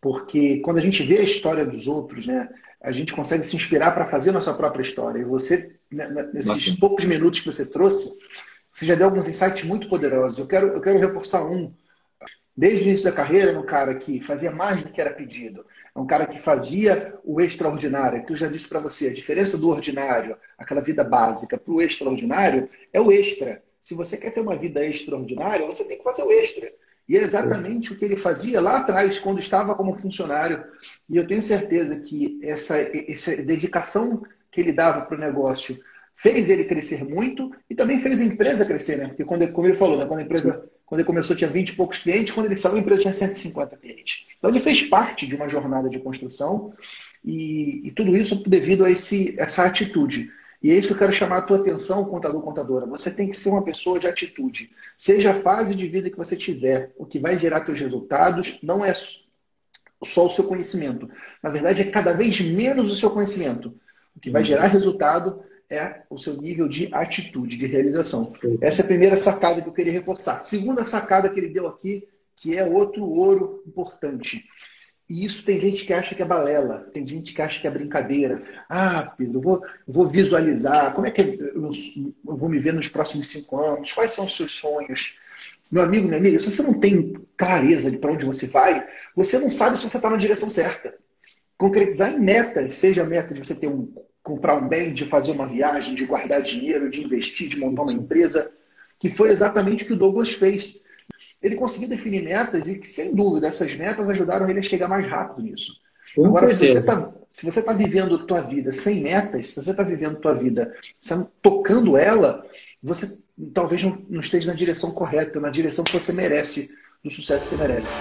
Porque quando a gente vê a história dos outros, né, a gente consegue se inspirar para fazer a nossa própria história. E você, né, né, nesses poucos minutos que você trouxe, você já deu alguns insights muito poderosos. Eu quero, eu quero reforçar um. Desde o início da carreira, um cara que fazia mais do que era pedido. É um cara que fazia o extraordinário. Que eu já disse para você, a diferença do ordinário, aquela vida básica, para o extraordinário, é o extra. Se você quer ter uma vida extraordinária, você tem que fazer o extra. E é exatamente o que ele fazia lá atrás, quando estava como funcionário. E eu tenho certeza que essa, essa dedicação que ele dava para o negócio fez ele crescer muito e também fez a empresa crescer, né? Porque quando, como ele falou, né? quando a empresa, quando ele começou tinha 20 e poucos clientes, quando ele saiu a empresa tinha 150 clientes. Então ele fez parte de uma jornada de construção e, e tudo isso devido a esse, essa atitude. E é isso que eu quero chamar a tua atenção, contador, contadora. Você tem que ser uma pessoa de atitude. Seja a fase de vida que você tiver, o que vai gerar teus resultados não é só o seu conhecimento. Na verdade, é cada vez menos o seu conhecimento. O que vai gerar resultado é o seu nível de atitude, de realização. Essa é a primeira sacada que eu queria reforçar. Segunda sacada que ele deu aqui, que é outro ouro importante. E isso tem gente que acha que é balela, tem gente que acha que é brincadeira. Ah, Pedro, vou, vou visualizar, como é que eu, eu vou me ver nos próximos cinco anos? Quais são os seus sonhos? Meu amigo, minha amiga, se você não tem clareza de para onde você vai, você não sabe se você está na direção certa. Concretizar em metas, seja a meta de você ter um, comprar um bem, de fazer uma viagem, de guardar dinheiro, de investir, de montar uma empresa, que foi exatamente o que o Douglas fez ele conseguiu definir metas e que, sem dúvida, essas metas ajudaram ele a chegar mais rápido nisso. Com Agora, se você está se você está vivendo tua vida sem metas, se você está vivendo tua vida tocando ela, você talvez não, não esteja na direção correta, na direção que você merece, do sucesso que você merece.